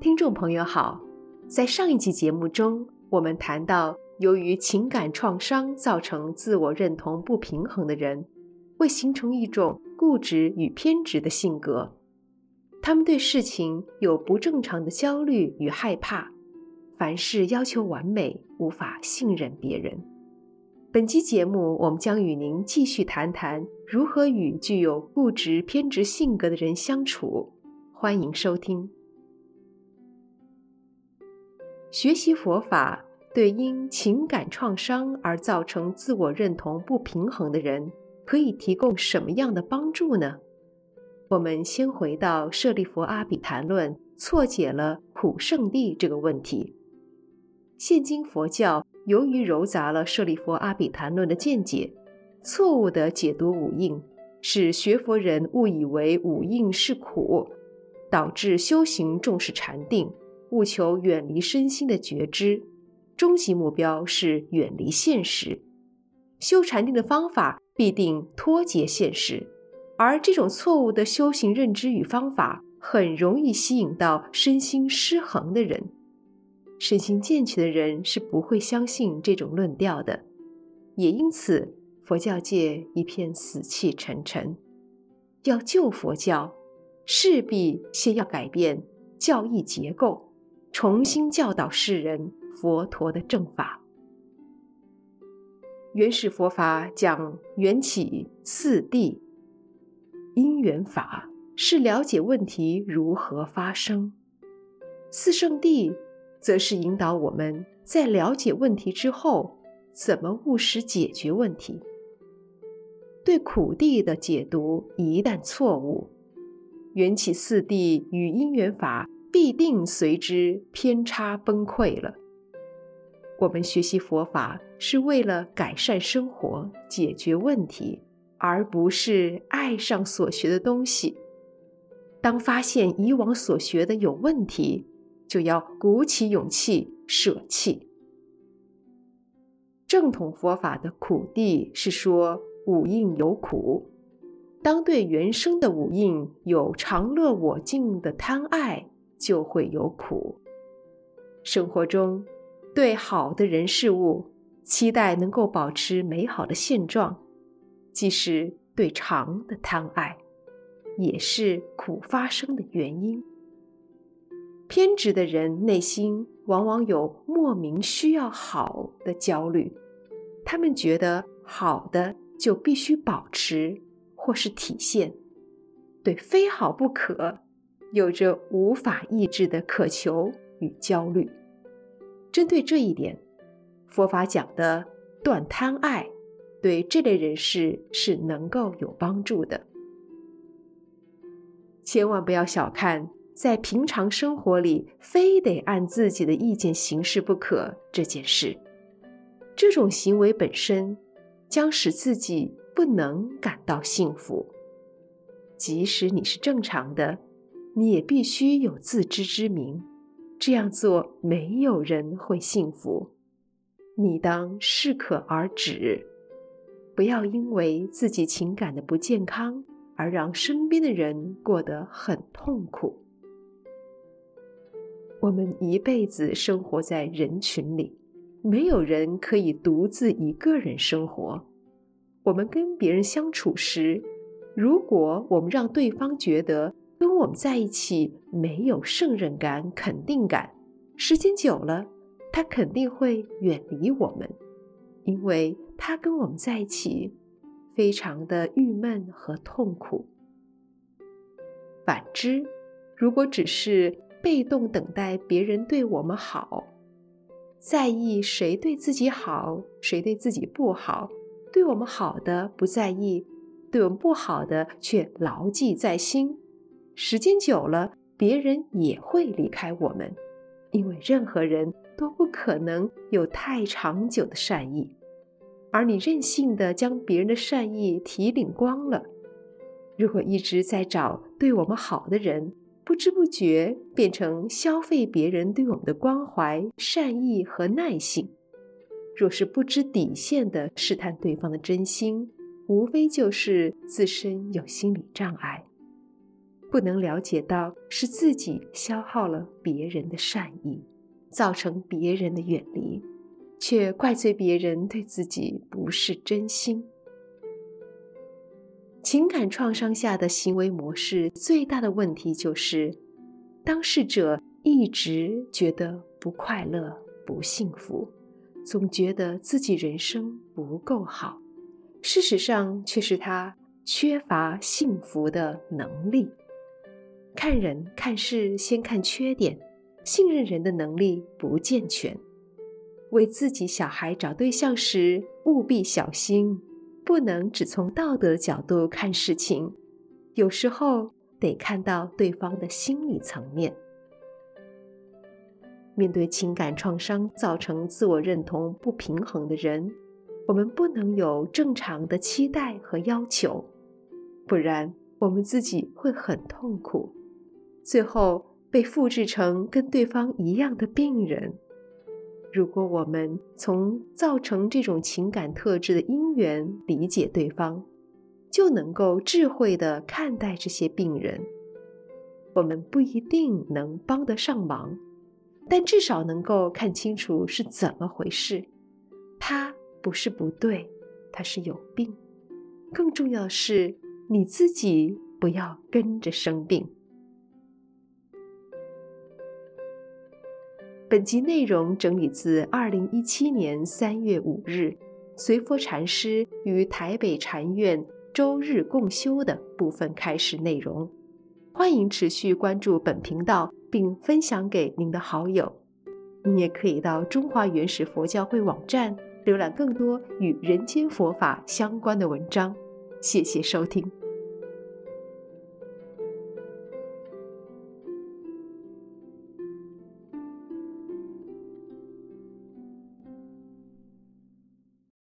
听众朋友好，在上一期节目中，我们谈到，由于情感创伤造成自我认同不平衡的人，会形成一种固执与偏执的性格。他们对事情有不正常的焦虑与害怕，凡事要求完美，无法信任别人。本期节目，我们将与您继续谈谈如何与具有固执偏执性格的人相处。欢迎收听。学习佛法，对因情感创伤而造成自我认同不平衡的人，可以提供什么样的帮助呢？我们先回到舍利弗阿比谈论，错解了苦圣地这个问题。现今佛教由于糅杂了舍利弗阿比谈论的见解，错误地解读五蕴，使学佛人误以为五蕴是苦，导致修行重视禅定。务求远离身心的觉知，终极目标是远离现实。修禅定的方法必定脱节现实，而这种错误的修行认知与方法，很容易吸引到身心失衡的人。身心健全的人是不会相信这种论调的，也因此佛教界一片死气沉沉。要救佛教，势必先要改变教义结构。重新教导世人佛陀的正法。原始佛法讲缘起四谛，因缘法是了解问题如何发生；四圣谛则是引导我们在了解问题之后，怎么务实解决问题。对苦谛的解读一旦错误，缘起四谛与因缘法。必定随之偏差崩溃了。我们学习佛法是为了改善生活、解决问题，而不是爱上所学的东西。当发现以往所学的有问题，就要鼓起勇气舍弃。正统佛法的苦谛是说五蕴有苦，当对原生的五蕴有常乐我净的贪爱。就会有苦。生活中，对好的人事物期待能够保持美好的现状，即使对常的贪爱，也是苦发生的原因。偏执的人内心往往有莫名需要好的焦虑，他们觉得好的就必须保持或是体现，对非好不可。有着无法抑制的渴求与焦虑。针对这一点，佛法讲的断贪爱，对这类人士是能够有帮助的。千万不要小看在平常生活里非得按自己的意见行事不可这件事，这种行为本身将使自己不能感到幸福。即使你是正常的。你也必须有自知之明，这样做没有人会幸福。你当适可而止，不要因为自己情感的不健康而让身边的人过得很痛苦。我们一辈子生活在人群里，没有人可以独自一个人生活。我们跟别人相处时，如果我们让对方觉得，我们在一起没有胜任感、肯定感，时间久了，他肯定会远离我们，因为他跟我们在一起非常的郁闷和痛苦。反之，如果只是被动等待别人对我们好，在意谁对自己好，谁对自己不好，对我们好的不在意，对我们不好的却牢记在心。时间久了，别人也会离开我们，因为任何人都不可能有太长久的善意，而你任性的将别人的善意提领光了。如果一直在找对我们好的人，不知不觉变成消费别人对我们的关怀、善意和耐性。若是不知底线的试探对方的真心，无非就是自身有心理障碍。不能了解到是自己消耗了别人的善意，造成别人的远离，却怪罪别人对自己不是真心。情感创伤下的行为模式最大的问题就是，当事者一直觉得不快乐、不幸福，总觉得自己人生不够好。事实上，却是他缺乏幸福的能力。看人看事先看缺点，信任人的能力不健全。为自己小孩找对象时，务必小心，不能只从道德角度看事情，有时候得看到对方的心理层面。面对情感创伤造成自我认同不平衡的人，我们不能有正常的期待和要求，不然我们自己会很痛苦，最后被复制成跟对方一样的病人。如果我们从造成这种情感特质的因缘理解对方，就能够智慧地看待这些病人。我们不一定能帮得上忙，但至少能够看清楚是怎么回事。他。不是不对，他是有病。更重要的是，你自己不要跟着生病。本集内容整理自二零一七年三月五日随佛禅师于台北禅院周日共修的部分开示内容。欢迎持续关注本频道，并分享给您的好友。你也可以到中华原始佛教会网站。浏览更多与人间佛法相关的文章，谢谢收听。